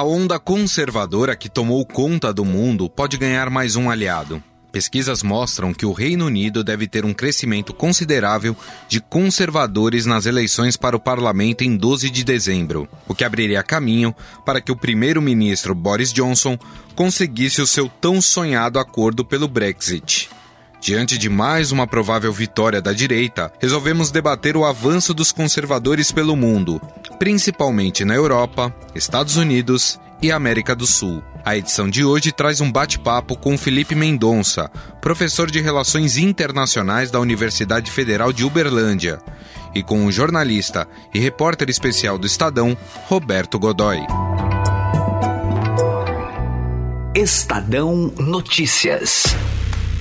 A onda conservadora que tomou conta do mundo pode ganhar mais um aliado. Pesquisas mostram que o Reino Unido deve ter um crescimento considerável de conservadores nas eleições para o parlamento em 12 de dezembro, o que abriria caminho para que o primeiro-ministro Boris Johnson conseguisse o seu tão sonhado acordo pelo Brexit. Diante de mais uma provável vitória da direita, resolvemos debater o avanço dos conservadores pelo mundo, principalmente na Europa, Estados Unidos e América do Sul. A edição de hoje traz um bate-papo com Felipe Mendonça, professor de Relações Internacionais da Universidade Federal de Uberlândia, e com o jornalista e repórter especial do Estadão, Roberto Godoy. Estadão Notícias.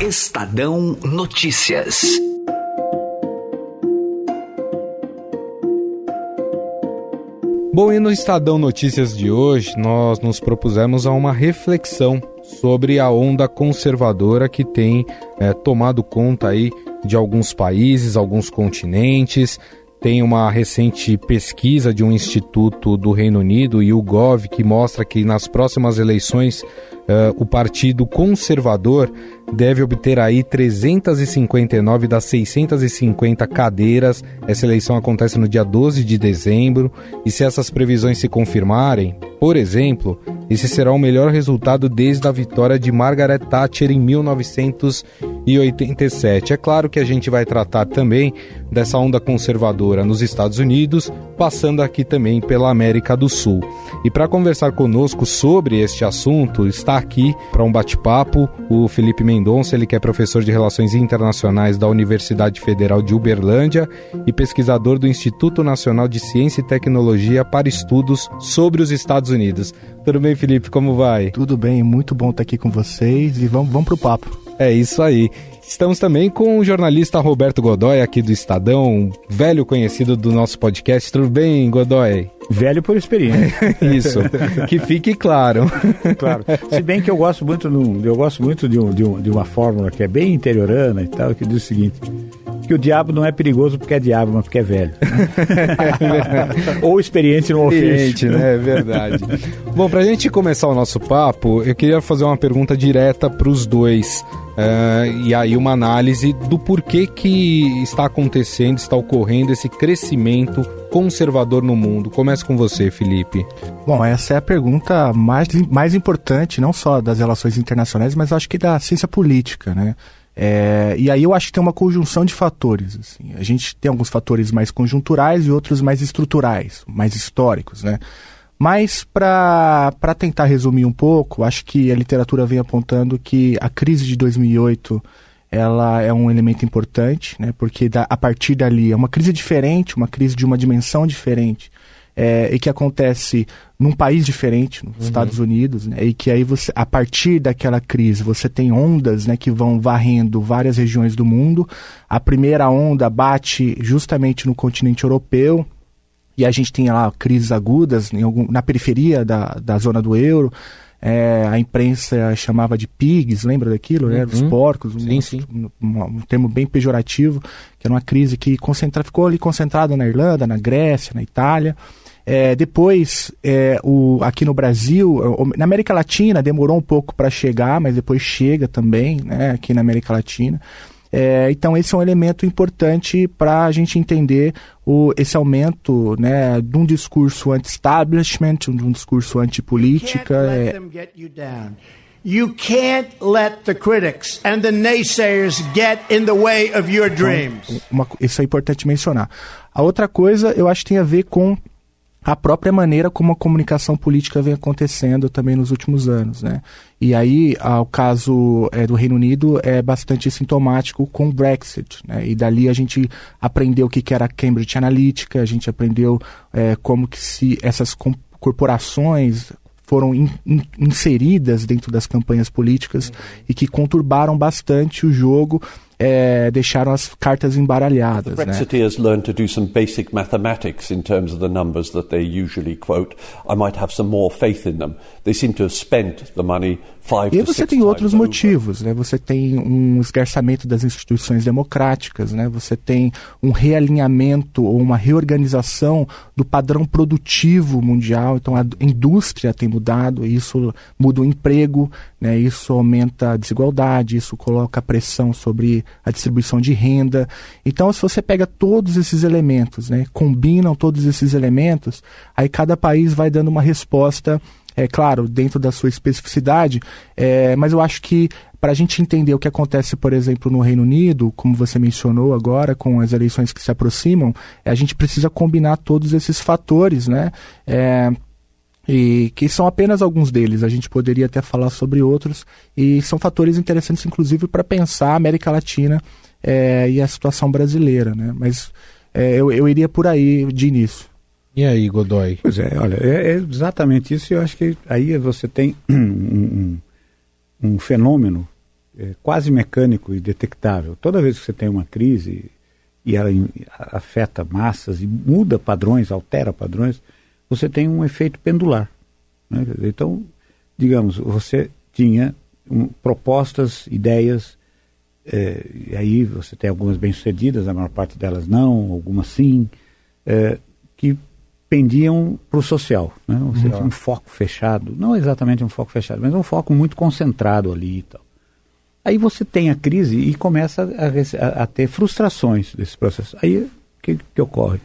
Estadão Notícias. Bom, e no Estadão Notícias de hoje, nós nos propusemos a uma reflexão sobre a onda conservadora que tem é, tomado conta aí de alguns países, alguns continentes. Tem uma recente pesquisa de um instituto do Reino Unido, o YouGov, que mostra que nas próximas eleições uh, o Partido Conservador deve obter aí 359 das 650 cadeiras. Essa eleição acontece no dia 12 de dezembro e se essas previsões se confirmarem, por exemplo, esse será o melhor resultado desde a vitória de Margaret Thatcher em 1987. É claro que a gente vai tratar também dessa onda conservadora nos Estados Unidos, passando aqui também pela América do Sul. E para conversar conosco sobre este assunto, está aqui para um bate-papo o Felipe Mendonça, ele que é professor de Relações Internacionais da Universidade Federal de Uberlândia e pesquisador do Instituto Nacional de Ciência e Tecnologia para Estudos sobre os Estados Unidos. Tudo bem, Felipe? Como vai? Tudo bem, muito bom estar aqui com vocês e vamos, vamos para o papo. É isso aí. Estamos também com o jornalista Roberto Godoy, aqui do Estadão, velho conhecido do nosso podcast. Tudo bem, Godoy? Velho por experiência. Isso, que fique claro. claro. Se bem que eu gosto muito, eu gosto muito de, um, de, um, de uma fórmula que é bem interiorana e tal, que diz o seguinte: que o diabo não é perigoso porque é diabo, mas porque é velho. Ou experiente no ofício. né? É verdade. Bom, para a gente começar o nosso papo, eu queria fazer uma pergunta direta para os dois. Uh, e aí uma análise do porquê que está acontecendo, está ocorrendo esse crescimento conservador no mundo. Começa com você, Felipe. Bom, essa é a pergunta mais, mais importante, não só das relações internacionais, mas acho que da ciência política, né? É, e aí eu acho que tem uma conjunção de fatores. Assim. A gente tem alguns fatores mais conjunturais e outros mais estruturais, mais históricos, né? Mas, para tentar resumir um pouco, acho que a literatura vem apontando que a crise de 2008 ela é um elemento importante, né? porque da, a partir dali é uma crise diferente, uma crise de uma dimensão diferente, é, e que acontece num país diferente, nos uhum. Estados Unidos, né? e que aí você, a partir daquela crise, você tem ondas né, que vão varrendo várias regiões do mundo. A primeira onda bate justamente no continente europeu, e a gente tinha lá crises agudas algum, na periferia da, da zona do euro. É, a imprensa chamava de pigs, lembra daquilo, né? Dos uhum. porcos, sim, um, sim. Um, um, termo bem pejorativo, que era uma crise que concentra, ficou ali concentrada na Irlanda, na Grécia, na Itália. É, depois, é, o, aqui no Brasil, na América Latina, demorou um pouco para chegar, mas depois chega também, né, aqui na América Latina. É, então, esse é um elemento importante para a gente entender o, esse aumento né, de um discurso anti-establishment, de um discurso anti-política. You can't let the critics and the naysayers get in the way of your então, dreams. Uma, isso é importante mencionar. A outra coisa, eu acho que tem a ver com a própria maneira como a comunicação política vem acontecendo também nos últimos anos, né? E aí, o caso é, do Reino Unido é bastante sintomático com o Brexit, né? E dali a gente aprendeu o que, que era Cambridge Analytica, a gente aprendeu é, como que se essas corporações foram in, in, inseridas dentro das campanhas políticas uhum. e que conturbaram bastante o jogo é, deixaram as cartas embaralhadas. The Brexiteers né? learned to do some basic mathematics in terms of the numbers that they usually quote. I might have some more faith in them. They seem to have spent the money five e você tem outros motivos, né? Você tem um esgarçamento das instituições democráticas, né? Você tem um realinhamento ou uma reorganização do padrão produtivo mundial. Então a indústria tem mudado, isso muda o emprego, né? Isso aumenta a desigualdade, isso coloca pressão sobre a distribuição de renda. Então, se você pega todos esses elementos, né, combinam todos esses elementos, aí cada país vai dando uma resposta, é claro, dentro da sua especificidade, é, mas eu acho que para a gente entender o que acontece, por exemplo, no Reino Unido, como você mencionou agora, com as eleições que se aproximam, a gente precisa combinar todos esses fatores, né? É, e que são apenas alguns deles. A gente poderia até falar sobre outros e são fatores interessantes, inclusive, para pensar a América Latina é, e a situação brasileira, né? Mas é, eu, eu iria por aí de início. E aí, Godoy? Pois é, olha, é, é exatamente isso. Eu acho que aí você tem um, um, um fenômeno é, quase mecânico e detectável. Toda vez que você tem uma crise e ela afeta massas e muda padrões, altera padrões, você tem um efeito pendular. Né? Então, digamos, você tinha um, propostas, ideias, é, e aí você tem algumas bem-sucedidas, a maior parte delas não, algumas sim, é, que pendiam para o social. Né? Você uhum. tinha um foco fechado, não exatamente um foco fechado, mas um foco muito concentrado ali e tal. Aí você tem a crise e começa a, a, a ter frustrações desse processo. Aí o que, que ocorre?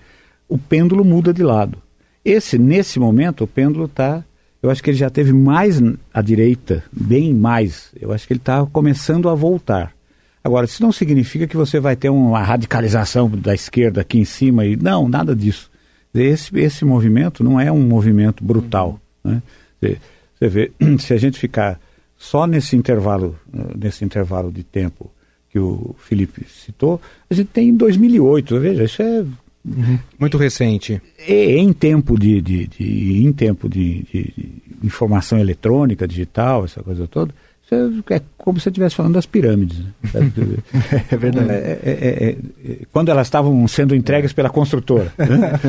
O pêndulo muda de lado. Esse, nesse momento, o pêndulo está. Eu acho que ele já teve mais à direita, bem mais. Eu acho que ele está começando a voltar. Agora, isso não significa que você vai ter uma radicalização da esquerda aqui em cima. E, não, nada disso. Esse, esse movimento não é um movimento brutal. Né? Você, vê, se a gente ficar só nesse intervalo, nesse intervalo de tempo que o Felipe citou, a gente tem em 2008. Veja, isso é Uhum. Muito recente. E, em tempo de, de, de em tempo de, de, informação eletrônica, digital, essa coisa toda, é como se você estivesse falando das pirâmides. Né? é verdade. É, é, é, é, quando elas estavam sendo entregues pela construtora. Né?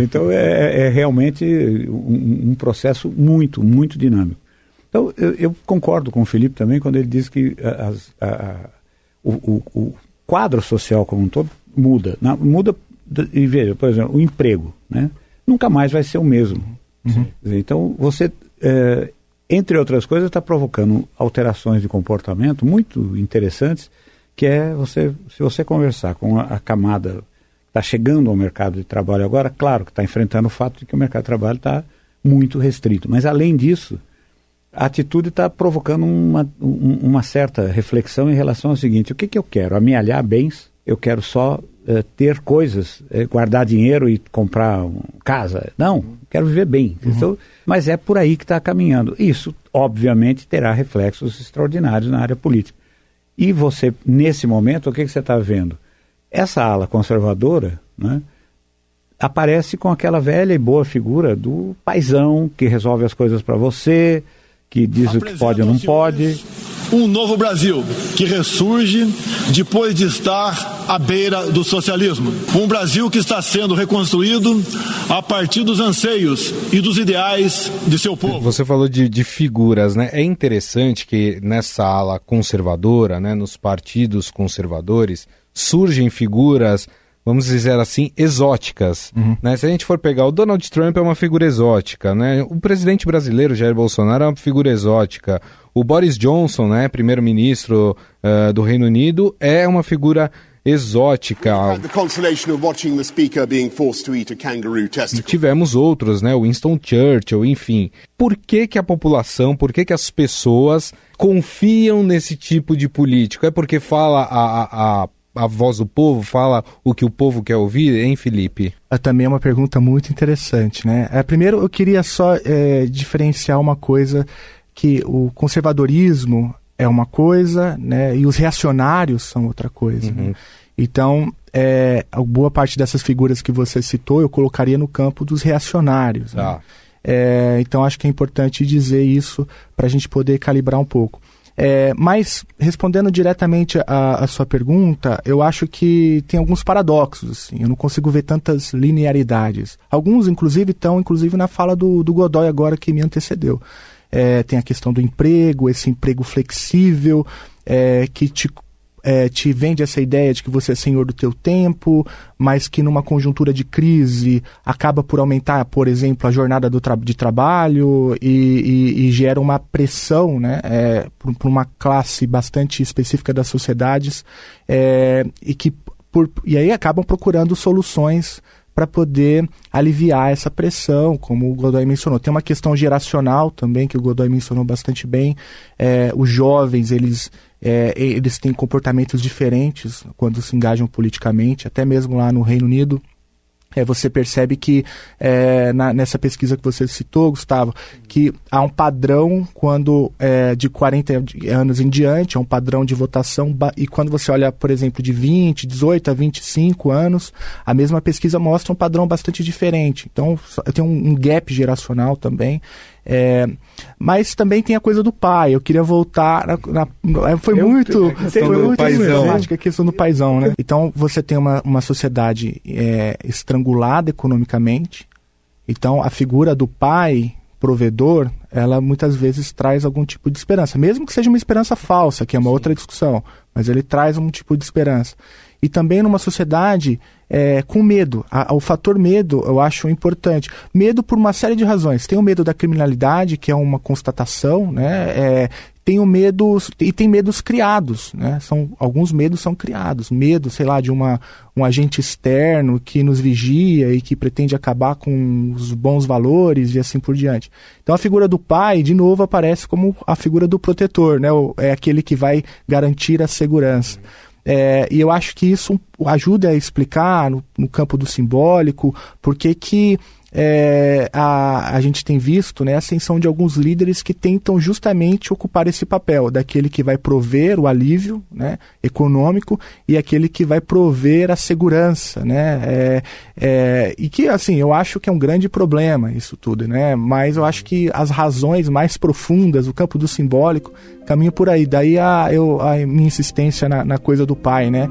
então é, é realmente um, um, processo muito, muito dinâmico. Então eu, eu, concordo com o Felipe também quando ele diz que as, a, a, o, o, o, quadro social como um todo muda. Na, muda e veja, por exemplo, o emprego, né? Nunca mais vai ser o mesmo. Uhum. Então, você, é, entre outras coisas, está provocando alterações de comportamento muito interessantes, que é você, se você conversar com a, a camada que está chegando ao mercado de trabalho agora, claro que está enfrentando o fato de que o mercado de trabalho está muito restrito. Mas, além disso, a atitude está provocando uma, uma certa reflexão em relação ao seguinte: o que, que eu quero? Amealhar bens? Eu quero só uh, ter coisas, uh, guardar dinheiro e comprar uma casa. Não, quero viver bem. Uhum. Então, mas é por aí que está caminhando. Isso, obviamente, terá reflexos extraordinários na área política. E você, nesse momento, o que, que você está vendo? Essa ala conservadora né, aparece com aquela velha e boa figura do paisão que resolve as coisas para você, que diz o que pode ou não pode um novo Brasil que ressurge depois de estar à beira do socialismo. Um Brasil que está sendo reconstruído a partir dos anseios e dos ideais de seu povo. Você falou de, de figuras, né? É interessante que nessa ala conservadora, né, nos partidos conservadores, surgem figuras vamos dizer assim, exóticas. Uhum. Né? Se a gente for pegar, o Donald Trump é uma figura exótica, né? o presidente brasileiro, Jair Bolsonaro, é uma figura exótica. O Boris Johnson, né, primeiro-ministro uh, do Reino Unido, é uma figura exótica. E tivemos outros, né? Winston Churchill, enfim. Por que, que a população, por que, que as pessoas confiam nesse tipo de político? É porque fala a, a, a voz do povo, fala o que o povo quer ouvir, hein, Felipe? É também é uma pergunta muito interessante, né? É, primeiro, eu queria só é, diferenciar uma coisa que o conservadorismo é uma coisa, né? E os reacionários são outra coisa. Né? Uhum. Né? Então, é, a boa parte dessas figuras que você citou, eu colocaria no campo dos reacionários. Né? Ah. É, então acho que é importante dizer isso para a gente poder calibrar um pouco. É, mas, respondendo diretamente a, sua pergunta, eu acho que tem alguns paradoxos. Assim, eu não consigo ver tantas linearidades. Alguns, inclusive, estão inclusive na fala do, do Godoy agora que me antecedeu. É, tem a questão do emprego, esse emprego flexível, é, que te é, te vende essa ideia de que você é senhor do teu tempo, mas que numa conjuntura de crise acaba por aumentar, por exemplo, a jornada tra de trabalho e, e, e, gera uma pressão né, é, para uma classe bastante específica das sociedades é, e que por, e aí acabam procurando soluções para poder aliviar essa pressão, como o Godoy mencionou. Tem uma questão geracional também, que o Godoy mencionou bastante bem. É, os jovens, eles, é, eles têm comportamentos diferentes quando se engajam politicamente, até mesmo lá no Reino Unido é, você percebe que é, na, nessa pesquisa que você citou, Gustavo, que há um padrão quando é, de 40 anos em diante, é um padrão de votação, e quando você olha, por exemplo, de 20, 18 a 25 anos, a mesma pesquisa mostra um padrão bastante diferente. Então, tem um, um gap geracional também. É, mas também tem a coisa do pai. Eu queria voltar. Na, na, é, foi, eu, muito, foi muito. emblemática a questão do paizão, né? Então você tem uma, uma sociedade é, estrangulada economicamente. Então a figura do pai provedor, ela muitas vezes traz algum tipo de esperança, mesmo que seja uma esperança falsa, que é uma Sim. outra discussão, mas ele traz um tipo de esperança. E também numa sociedade é, com medo. A, o fator medo eu acho importante. Medo por uma série de razões. Tem o medo da criminalidade, que é uma constatação, né? É, tem o medo e tem medos criados, né? São alguns medos são criados, medo, sei lá, de uma um agente externo que nos vigia e que pretende acabar com os bons valores e assim por diante. Então a figura do pai, de novo, aparece como a figura do protetor, né? É aquele que vai garantir a segurança. É, e eu acho que isso ajuda a explicar no, no campo do simbólico porque que é, a, a gente tem visto né, a ascensão de alguns líderes que tentam justamente ocupar esse papel, daquele que vai prover o alívio né, econômico e aquele que vai prover a segurança. Né, é, é, e que, assim, eu acho que é um grande problema isso tudo, né, mas eu acho que as razões mais profundas, o campo do simbólico, caminham por aí. Daí a, eu, a minha insistência na, na coisa do pai, né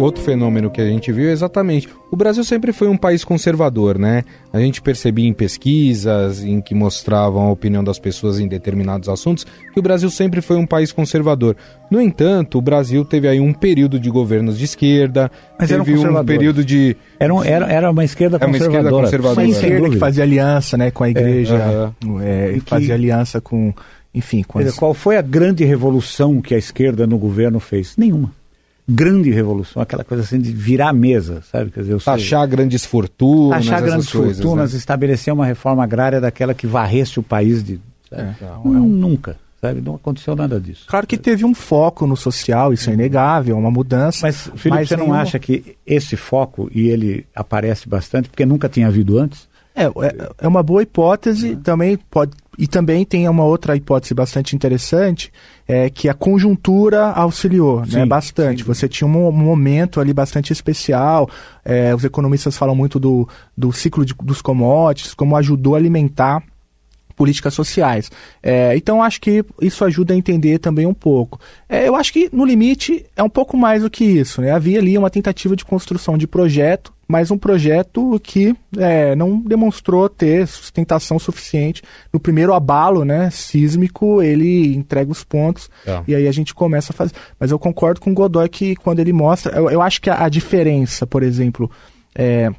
outro fenômeno que a gente viu é exatamente. O Brasil sempre foi um país conservador, né? A gente percebia em pesquisas em que mostravam a opinião das pessoas em determinados assuntos que o Brasil sempre foi um país conservador. No entanto, o Brasil teve aí um período de governos de esquerda, Mas teve um período de. Era, um, era, era uma esquerda conservadora. Uma esquerda conservadora. Uma esquerda que fazia aliança né, com a igreja, é, é, que fazia aliança com. Enfim, com as... Qual foi a grande revolução que a esquerda no governo fez? Nenhuma grande revolução, aquela coisa assim de virar a mesa, sabe? Quer dizer, eu Taxar sei, grandes fortunas. Taxar grandes coisas, fortunas, né? estabelecer uma reforma agrária daquela que varresse o país de. É, não, é um... Nunca. Sabe? Não aconteceu nada disso. Claro que teve um foco no social, isso é inegável, uma mudança. Mas, Felipe, mas você não acha que esse foco, e ele aparece bastante, porque nunca tinha havido antes? É, é, é uma boa hipótese, também pode, e também tem uma outra hipótese bastante interessante, é que a conjuntura auxiliou né, sim, né, bastante. Sim. Você tinha um momento ali bastante especial. É, os economistas falam muito do, do ciclo de, dos commodities, como ajudou a alimentar políticas sociais. É, então acho que isso ajuda a entender também um pouco. É, eu acho que no limite é um pouco mais do que isso. Né? Havia ali uma tentativa de construção de projeto mas um projeto que é, não demonstrou ter sustentação suficiente. No primeiro abalo né, sísmico, ele entrega os pontos é. e aí a gente começa a fazer. Mas eu concordo com o Godoy que quando ele mostra. Eu, eu acho que a, a diferença, por exemplo. É,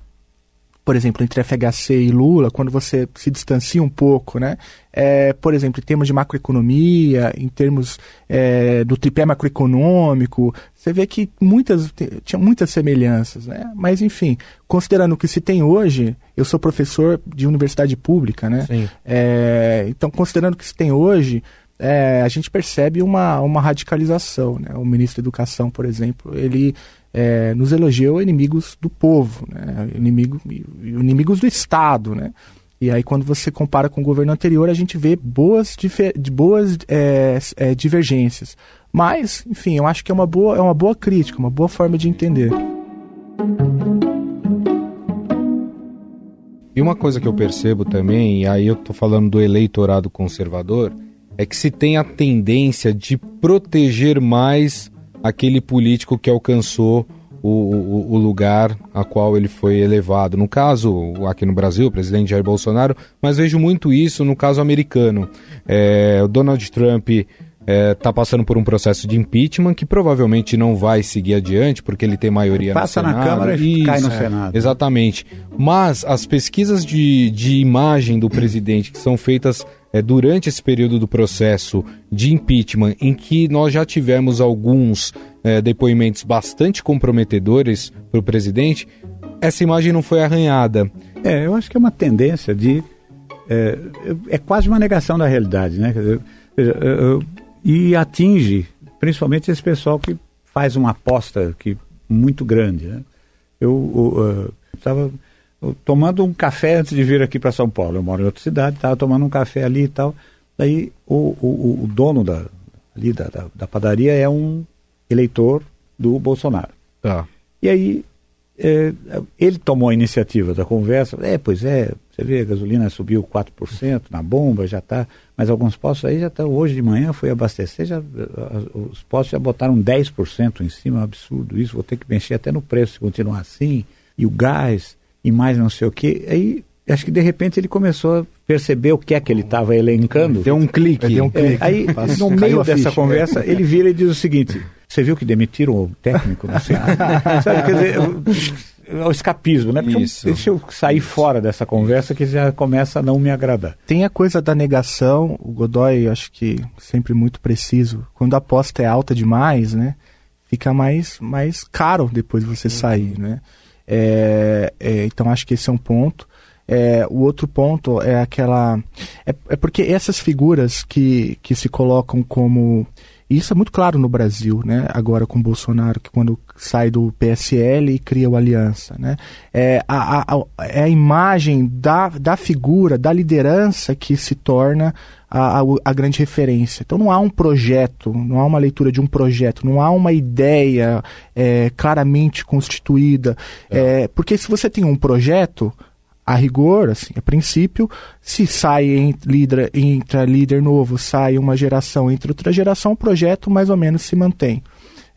por exemplo, entre FHC e Lula, quando você se distancia um pouco, né? É, por exemplo, em termos de macroeconomia, em termos é, do tripé macroeconômico, você vê que muitas, tinha muitas semelhanças, né? Mas, enfim, considerando o que se tem hoje, eu sou professor de universidade pública, né? É, então, considerando o que se tem hoje, é, a gente percebe uma, uma radicalização, né? O ministro da Educação, por exemplo, ele é, nos elogiou inimigos do povo, né? Inimigo, inimigos do Estado, né? E aí, quando você compara com o governo anterior, a gente vê boas, boas é, é, divergências. Mas, enfim, eu acho que é uma boa, é uma boa crítica, uma boa forma de entender. E uma coisa que eu percebo também, e aí eu tô falando do eleitorado conservador, é que se tem a tendência de proteger mais aquele político que alcançou o, o, o, lugar a qual ele foi elevado. No caso, aqui no Brasil, o presidente Jair Bolsonaro, mas vejo muito isso no caso americano. É, o Donald Trump está é, tá passando por um processo de impeachment que provavelmente não vai seguir adiante porque ele tem maioria Passa no Senado. na Câmara e Isso, cai no é, Senado. Exatamente. Mas as pesquisas de, de imagem do presidente que são feitas é, durante esse período do processo de impeachment, em que nós já tivemos alguns é, depoimentos bastante comprometedores para o presidente, essa imagem não foi arranhada. É, eu acho que é uma tendência de. É, é quase uma negação da realidade, né? Veja, eu, e atinge principalmente esse pessoal que faz uma aposta que muito grande. Né? Eu estava tomando um café antes de vir aqui para São Paulo. Eu moro em outra cidade, estava tomando um café ali e tal. Daí o, o, o dono da, ali da, da, da, padaria é um eleitor do Bolsonaro. Ah. E aí é, ele tomou a iniciativa da conversa. É, pois é, você vê, a gasolina subiu 4% na bomba, já está. Mas alguns postos aí já estão. Hoje de manhã fui abastecer, já, os postos já botaram 10% em cima, é um absurdo isso. Vou ter que mexer até no preço se continuar assim. E o gás, e mais não sei o quê. Aí acho que de repente ele começou a perceber o que é que ele estava elencando. Deu um clique. Deu um clique. É, aí, no meio dessa ficha. conversa, ele vira e diz o seguinte: Você viu que demitiram o técnico? Não sei. Sabe, quer dizer, é o escapismo, né? Porque Isso. Eu, deixa eu sair fora dessa conversa que já começa a não me agradar. Tem a coisa da negação, o Godoy, acho que sempre muito preciso. Quando a aposta é alta demais, né? Fica mais, mais caro depois você sair, né? É, é, então acho que esse é um ponto. É, o outro ponto é aquela. É, é, porque essas figuras que, que se colocam como. Isso é muito claro no Brasil, né? Agora com Bolsonaro, que quando sai do PSL e cria o Aliança, né? É a, a, é a imagem da, da figura, da liderança que se torna a, a, a, grande referência. Então não há um projeto, não há uma leitura de um projeto, não há uma ideia é, claramente constituída. É. É, porque se você tem um projeto, a rigor, assim, a princípio, se sai líder, entra líder novo, sai uma geração, entra outra geração, o projeto mais ou menos se mantém.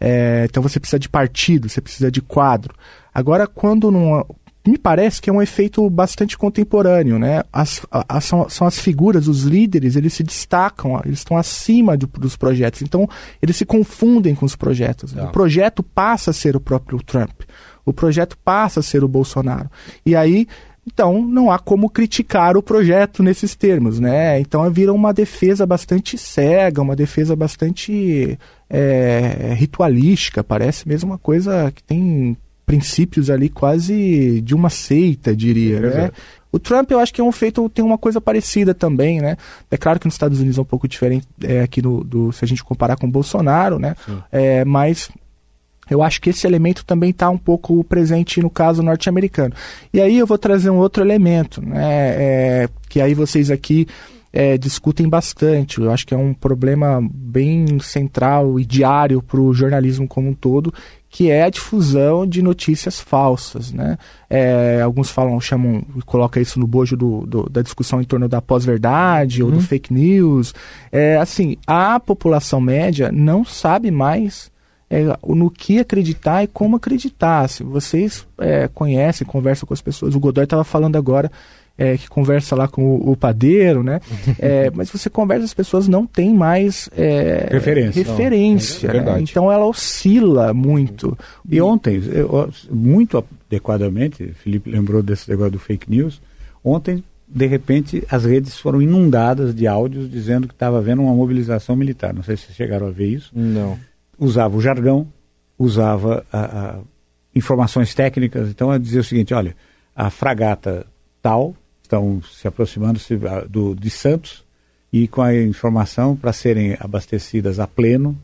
É, então você precisa de partido, você precisa de quadro. Agora, quando não, me parece que é um efeito bastante contemporâneo, né? As, as, são, são, as figuras, os líderes, eles se destacam, eles estão acima dos projetos, então eles se confundem com os projetos. O projeto passa a ser o próprio Trump, o projeto passa a ser o Bolsonaro. E aí, então, não há como criticar o projeto nesses termos, né? Então vira uma defesa bastante cega, uma defesa bastante é, ritualística, parece mesmo uma coisa que tem princípios ali quase de uma seita, diria, né? O Trump, eu acho que é um feito, tem uma coisa parecida também, né? É claro que nos Estados Unidos é um pouco diferente é, aqui no, do, se a gente comparar com o Bolsonaro, né? É, mas eu acho que esse elemento também está um pouco presente no caso norte-americano. E aí eu vou trazer um outro elemento, né? É, que aí vocês aqui é, discutem bastante. Eu acho que é um problema bem central e diário para o jornalismo como um todo, que é a difusão de notícias falsas, né? É, alguns falam, chamam, coloca isso no bojo do, do da discussão em torno da pós-verdade uhum. ou do uhum. fake news. É, assim, a população média não sabe mais é, no que acreditar e como acreditar. Se vocês é, conhecem, conversam com as pessoas, o Godoy estava falando agora é, que conversa lá com o, o padeiro, né? É, mas você conversa, as pessoas não têm mais é, referência. referência é né? Então ela oscila muito. E ontem, eu, muito adequadamente, Felipe lembrou desse negócio do fake news, ontem, de repente, as redes foram inundadas de áudios dizendo que estava havendo uma mobilização militar. Não sei se vocês chegaram a ver isso. Não. Usava o jargão, usava a, a informações técnicas. Então, a dizer o seguinte, olha, a fragata tal estão se aproximando -se do, de Santos e com a informação para serem abastecidas a pleno,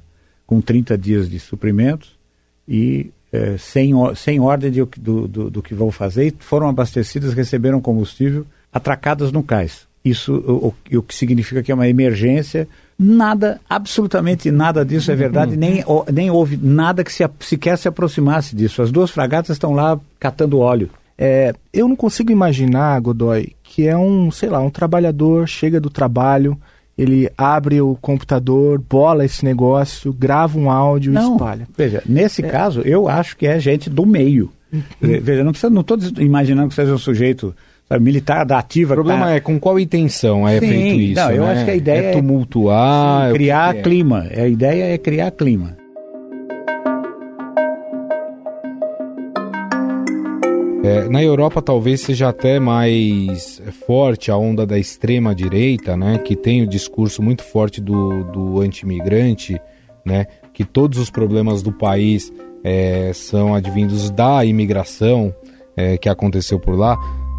com 30 dias de suprimentos e é, sem, sem ordem de, do, do, do, que vão fazer, e foram abastecidas, receberam combustível, atracadas no cais. Isso o, o que significa que é uma emergência. Nada, absolutamente nada disso é verdade, nem, nem houve nada que se, sequer se aproximasse disso. As duas fragatas estão lá catando óleo É, eu não consigo imaginar, Godoy, que é um, sei lá, um trabalhador chega do trabalho, ele abre o computador, bola esse negócio, grava um áudio não, e espalha. Veja, nesse é. caso, eu acho que é gente do meio. Uhum. Veja, não precisa, não estou imaginando que seja um sujeito militar da ativa. O problema tá... é com qual intenção é Sim, feito isso. Não, eu né? acho que a ideia é, é tumultuar, é criar é? clima. A ideia é criar clima. É, na Europa talvez seja até mais forte a onda da extrema direita, né, que tem o discurso muito forte do, do anti-imigrante, né, que todos os problemas do país é, são advindos da imigração é, que aconteceu por lá.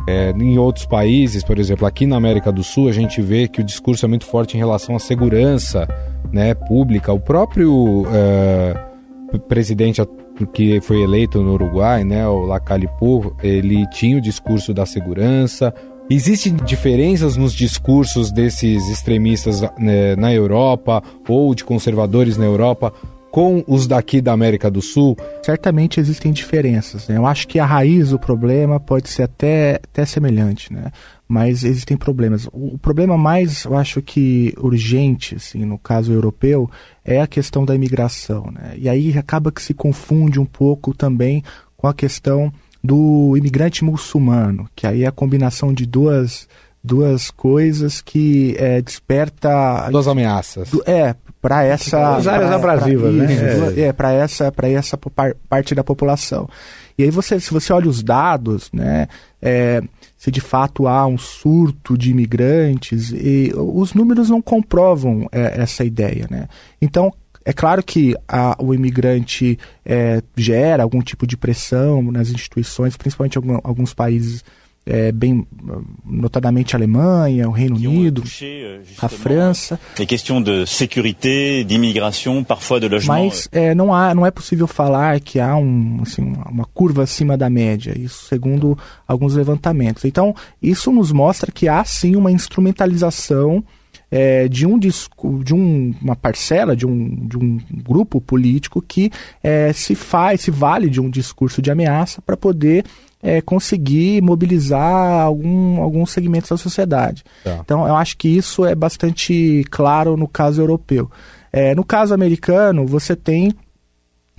É, em outros países, por exemplo, aqui na América do Sul, a gente vê que o discurso é muito forte em relação à segurança né, pública. O próprio é, presidente que foi eleito no Uruguai, né, o Lacalipu, ele tinha o discurso da segurança. Existem diferenças nos discursos desses extremistas né, na Europa ou de conservadores na Europa com os daqui da América do Sul? Certamente existem diferenças. Né? Eu acho que a raiz do problema pode ser até, até semelhante, né? mas existem problemas. O problema mais, eu acho que urgente, assim, no caso europeu, é a questão da imigração. Né? E aí acaba que se confunde um pouco também com a questão do imigrante muçulmano, que aí é a combinação de duas duas coisas que é, desperta duas ameaças é para essa as áreas abrasivas né é, é para essa para essa parte da população e aí você se você olha os dados né é, se de fato há um surto de imigrantes, e os números não comprovam é, essa ideia. Né? Então, é claro que a, o imigrante é, gera algum tipo de pressão nas instituições, principalmente em alguns países é, bem notadamente a Alemanha, o Reino Unido, touché, a França. Les questions de sécurité, d'immigration, parfois de logement. Mas é, não há, não é possível falar que há um, assim, uma curva acima da média. Isso segundo alguns levantamentos. Então isso nos mostra que há sim uma instrumentalização é, de, um, de um, uma parcela, de um, de um grupo político que é, se faz, se vale de um discurso de ameaça para poder é, conseguir mobilizar algum, alguns segmentos da sociedade. Tá. Então, eu acho que isso é bastante claro no caso europeu. É, no caso americano, você tem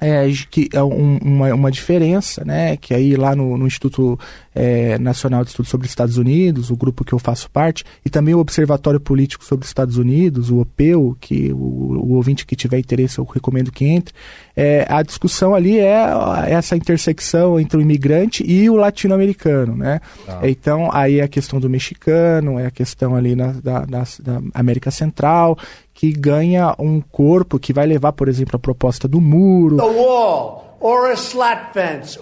é, que é um, uma, uma diferença, né? Que aí lá no, no Instituto é, Nacional de Estudos sobre os Estados Unidos, o grupo que eu faço parte, e também o Observatório Político sobre os Estados Unidos, o OPEU, que o, o ouvinte que tiver interesse eu recomendo que entre. É, a discussão ali é essa intersecção entre o imigrante e o latino-americano, né? Ah. Então aí é a questão do mexicano, é a questão ali na, da, da, da América Central, que ganha um corpo que vai levar, por exemplo, a proposta do muro. Fence,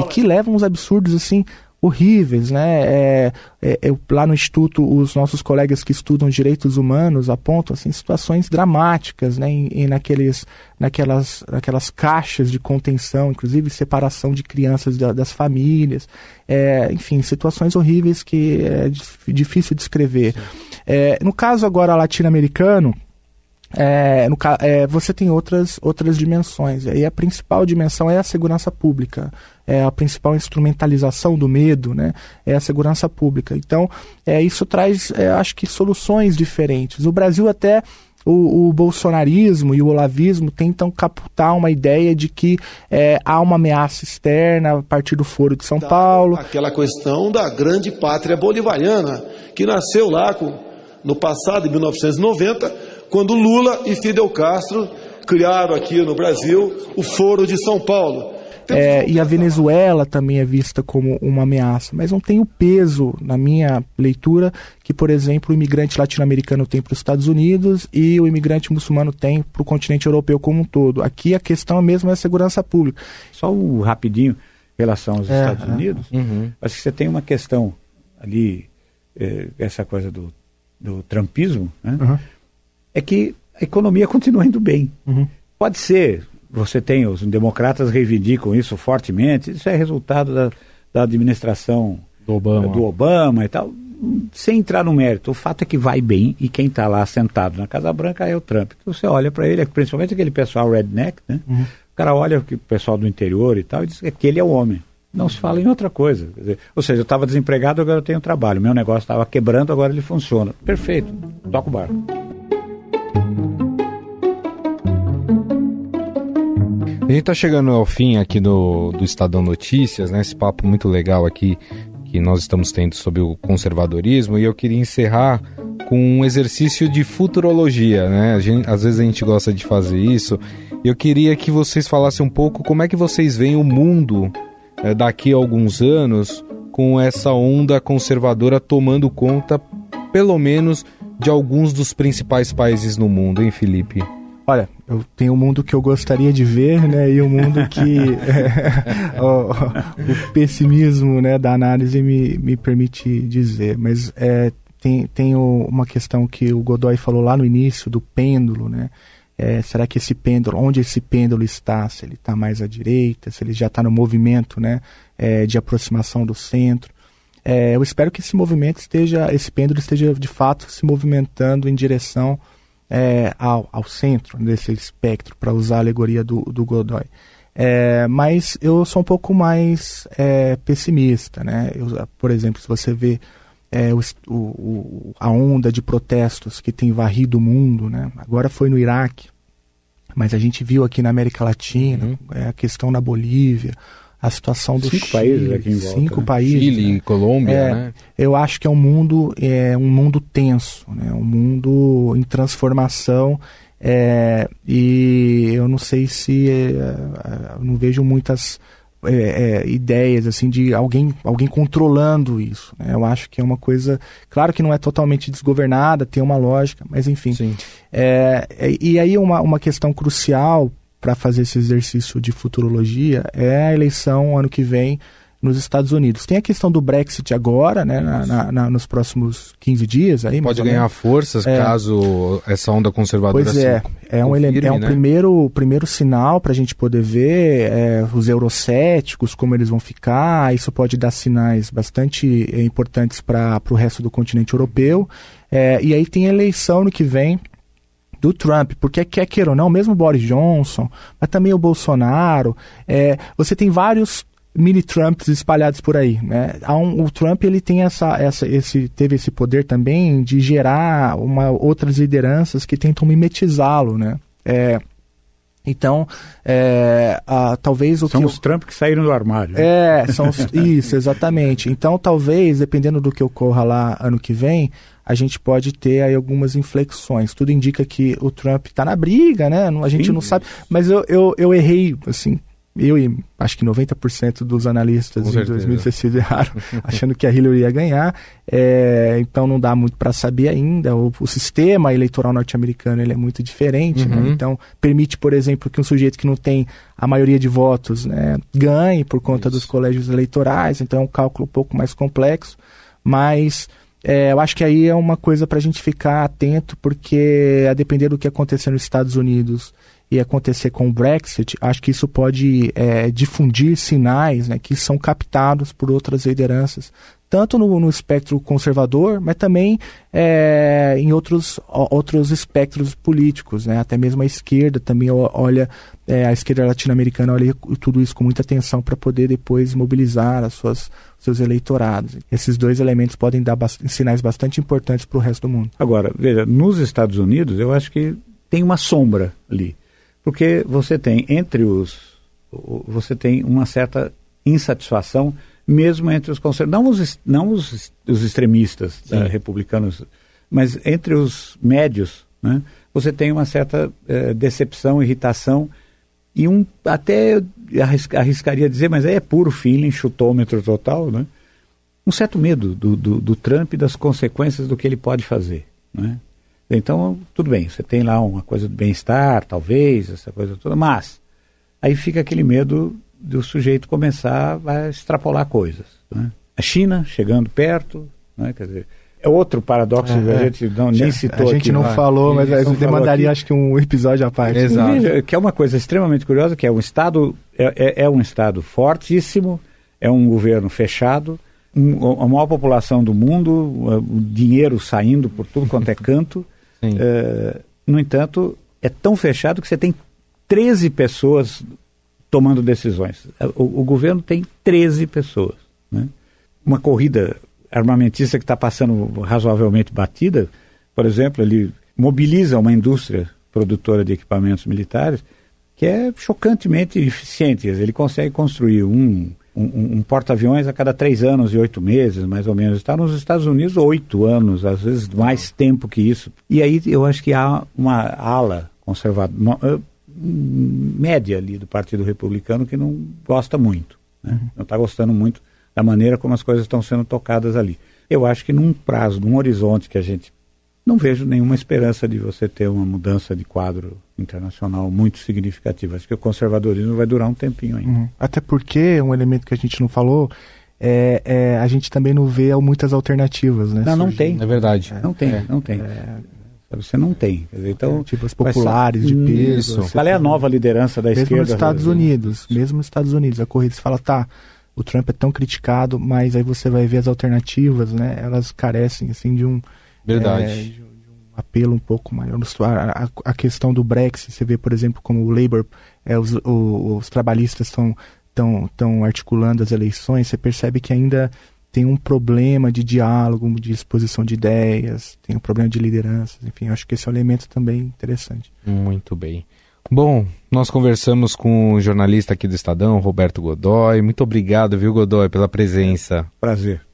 e que leva uns absurdos assim horríveis, né? É, é, é, lá no instituto, os nossos colegas que estudam direitos humanos apontam assim situações dramáticas, né? E, e naqueles, naquelas, naquelas caixas de contenção, inclusive separação de crianças da, das famílias, é, enfim, situações horríveis que é difícil descrever. É, no caso agora latino-americano é, no, é, você tem outras, outras dimensões. E a principal dimensão é a segurança pública. É a principal instrumentalização do medo, né? É a segurança pública. Então, é, isso traz, é, acho que, soluções diferentes. O Brasil até o, o, bolsonarismo e o olavismo tentam captar uma ideia de que é, há uma ameaça externa a partir do Foro de São Paulo. Aquela questão da grande pátria bolivariana, que nasceu lá com, no passado, em 1990 quando Lula e Fidel Castro criaram aqui no Brasil o Foro de São Paulo. É, e a Venezuela também é vista como uma ameaça, mas não tem o peso, na minha leitura, que, por exemplo, o imigrante latino-americano tem para os Estados Unidos e o imigrante muçulmano tem para o continente europeu como um todo. Aqui a questão mesmo é a segurança pública. Só o rapidinho, em relação aos é, Estados é. Unidos, uhum. acho que você tem uma questão ali, é, essa coisa do, do trumpismo, né? Uhum é que a economia continua indo bem. Uhum. Pode ser, você tem, os democratas reivindicam isso fortemente, isso é resultado da, da administração do Obama. do Obama e tal. Sem entrar no mérito, o fato é que vai bem e quem está lá sentado na Casa Branca é o Trump. Então você olha para ele, principalmente aquele pessoal redneck, né? Uhum. O cara olha o pessoal do interior e tal e diz que ele é o homem. Não se fala em outra coisa. Dizer, ou seja, eu estava desempregado, agora eu tenho trabalho. Meu negócio estava quebrando, agora ele funciona. Perfeito, toca o barco. A gente está chegando ao fim aqui do, do Estadão Notícias, né? Esse papo muito legal aqui que nós estamos tendo sobre o conservadorismo e eu queria encerrar com um exercício de futurologia, né? Gente, às vezes a gente gosta de fazer isso. Eu queria que vocês falassem um pouco como é que vocês veem o mundo daqui a alguns anos com essa onda conservadora tomando conta, pelo menos, de alguns dos principais países no mundo, hein, Felipe? Olha, eu tenho um mundo que eu gostaria de ver, né? E o um mundo que é, o, o, pessimismo, né, da análise me, me permite dizer. Mas é, tem, tem uma questão que o Godoy falou lá no início do pêndulo, né? É, será que esse pêndulo, onde esse pêndulo está? Se ele está mais à direita, se ele já está no movimento, né, é, de aproximação do centro? É, eu espero que esse movimento esteja, esse pêndulo esteja de fato se movimentando em direção é, ao, ao centro desse espectro, para usar a alegoria do, do Godoy. É, mas eu sou um pouco mais é, pessimista, né? Eu, por exemplo, se você vê é, o, o, a onda de protestos que tem varrido o mundo, né? Agora foi no Iraque, mas a gente viu aqui na América Latina, uhum. é, a questão na Bolívia, a situação dos cinco Chile, países aqui em volta, cinco né? países, Chile, né? Colômbia, é, né? Eu acho que é um mundo é um mundo tenso, né? Um mundo em transformação é, e eu não sei se é, é não vejo muitas é, é, ideias assim de alguém alguém controlando isso. Né? Eu acho que é uma coisa, claro que não é totalmente desgovernada, tem uma lógica, mas enfim. É, é, e aí uma, uma questão crucial para fazer esse exercício de futurologia é a eleição ano que vem nos Estados Unidos. Tem a questão do Brexit agora, né, na, na, na, nos próximos 15 dias. Aí, Pode ganhar forças é, caso essa onda conservadora Pois é, é um, confirme, é um né? primeiro, primeiro sinal para a gente poder ver é, os eurocéticos, como eles vão ficar. Isso pode dar sinais bastante é, importantes para o resto do continente europeu. É, e aí tem a eleição no que vem do Trump, porque quer queira ou não, mesmo o Boris Johnson, mas também o Bolsonaro, é, você tem vários mini Trumps espalhados por aí, né? Um, o Trump ele tem essa, essa, esse, teve esse poder também de gerar uma, outras lideranças que tentam mimetizá-lo, né? É, então, é, a, talvez o são que os eu... Trump que saíram do armário. Né? É, são os, isso, exatamente. Então, talvez, dependendo do que ocorra lá ano que vem, a gente pode ter aí algumas inflexões. Tudo indica que o Trump está na briga, né? A gente Sim. não sabe. Mas eu, eu, eu errei, assim, eu e acho que 90% dos analistas Com em certeza. 2016 erraram, achando que a Hillary ia ganhar. É, então não dá muito para saber ainda. O, o, sistema eleitoral norte-americano ele é muito diferente. Né? Uhum. Né? Então permite, por exemplo, que um sujeito que não tem a maioria de votos né, ganhe por conta Isso. dos colégios eleitorais. Então é um cálculo um pouco mais complexo. Mas é, eu acho que aí é uma coisa para a gente ficar atento, porque a depender do que acontecer nos Estados Unidos e acontecer com o Brexit, acho que isso pode é, difundir sinais né, que são captados por outras lideranças, tanto no, no espectro conservador, mas também é, em outros, outros espectros políticos, né? até mesmo a esquerda também olha, é, a esquerda latino-americana olha tudo isso com muita atenção para poder depois mobilizar as suas, seus eleitorados. Esses dois elementos podem dar sinais bastante importantes para o resto do mundo. Agora, veja, nos Estados Unidos eu acho que tem uma sombra ali porque você tem entre os. Você tem uma certa insatisfação, mesmo entre os conservadores. Não os, não os, os extremistas uh, republicanos, mas entre os médios, né, você tem uma certa uh, decepção, irritação e um. Até arriscaria dizer, mas é puro feeling, chutômetro total, né? Um certo medo do, do, do Trump e das consequências do que ele pode fazer. Né? Então, tudo bem, você tem lá uma coisa do bem-estar, talvez, essa coisa toda, mas aí fica aquele medo do sujeito começar a extrapolar coisas. Né? A China chegando perto, né? quer dizer, é outro paradoxo é, que a é. gente não, nem citou A gente aqui, não falou, mas a gente demandaria acho que um episódio à parte. Exato. Que é uma coisa extremamente curiosa, que é um Estado, é, é, é um Estado fortíssimo, é um governo fechado, um, a maior população do mundo, o dinheiro saindo por tudo quanto é canto, Uh, no entanto, é tão fechado que você tem 13 pessoas tomando decisões. O, o governo tem 13 pessoas. Né? Uma corrida armamentista que está passando razoavelmente batida, por exemplo, ele mobiliza uma indústria produtora de equipamentos militares que é chocantemente eficiente. Ele consegue construir um, um, um porta-aviões a cada três anos e oito meses, mais ou menos. Está nos Estados Unidos oito anos, às vezes mais tempo que isso. E aí eu acho que há uma ala conservadora, média ali do Partido Republicano que não gosta muito. Né? Uhum. Não está gostando muito da maneira como as coisas estão sendo tocadas ali. Eu acho que num prazo, num horizonte que a gente não vejo nenhuma esperança de você ter uma mudança de quadro internacional muito significativa. Acho que o conservadorismo vai durar um tempinho ainda. Uhum. Até porque, um elemento que a gente não falou, é, é, a gente também não vê muitas alternativas, né? Não, não tem. É verdade. Não tem, é, não tem. É. Você não tem. Dizer, então, é, tipo as populares de peso. Isso. Qual é a nova liderança da mesmo esquerda? Mesmo nos Estados Unidos. Mesmo nos Estados Unidos. A corrida, você fala, tá, o Trump é tão criticado, mas aí você vai ver as alternativas, né? Elas carecem, assim, de um Verdade. É, um apelo um pouco maior. A, a, a, questão do Brexit, você vê, por exemplo, como o Labour, é, os, o, os trabalhistas estão tão, tão articulando as eleições, você percebe que ainda tem um problema de diálogo, de exposição de ideias, tem um problema de lideranças, enfim, acho que esse é um elemento também interessante. Muito bem. Bom, nós conversamos com o jornalista aqui do Estadão, Roberto Godoy. Muito obrigado, viu, Godoy, pela presença. Prazer.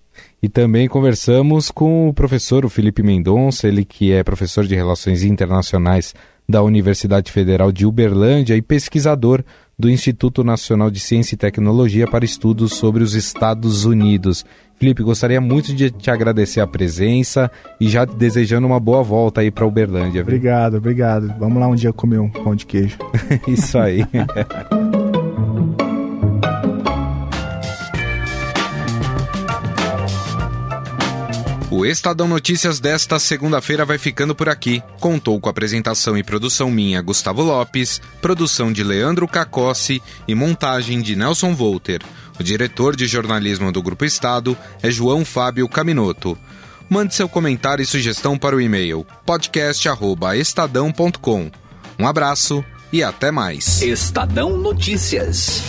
E também conversamos com o professor o Felipe Mendonça, ele que é professor de Relações Internacionais da Universidade Federal de Uberlândia e pesquisador do Instituto Nacional de Ciência e Tecnologia para Estudos sobre os Estados Unidos. Felipe, gostaria muito de te agradecer a presença e já desejando uma boa volta aí para Uberlândia. Viu? Obrigado, obrigado. Vamos lá um dia comer um pão de queijo. Isso aí. O Estadão Notícias desta segunda-feira vai ficando por aqui. Contou com apresentação e produção minha, Gustavo Lopes, produção de Leandro Cacossi e montagem de Nelson Volter. O diretor de jornalismo do Grupo Estado é João Fábio Caminoto. Mande seu comentário e sugestão para o e-mail podcast@estadão.com. Um abraço e até mais. Estadão Notícias.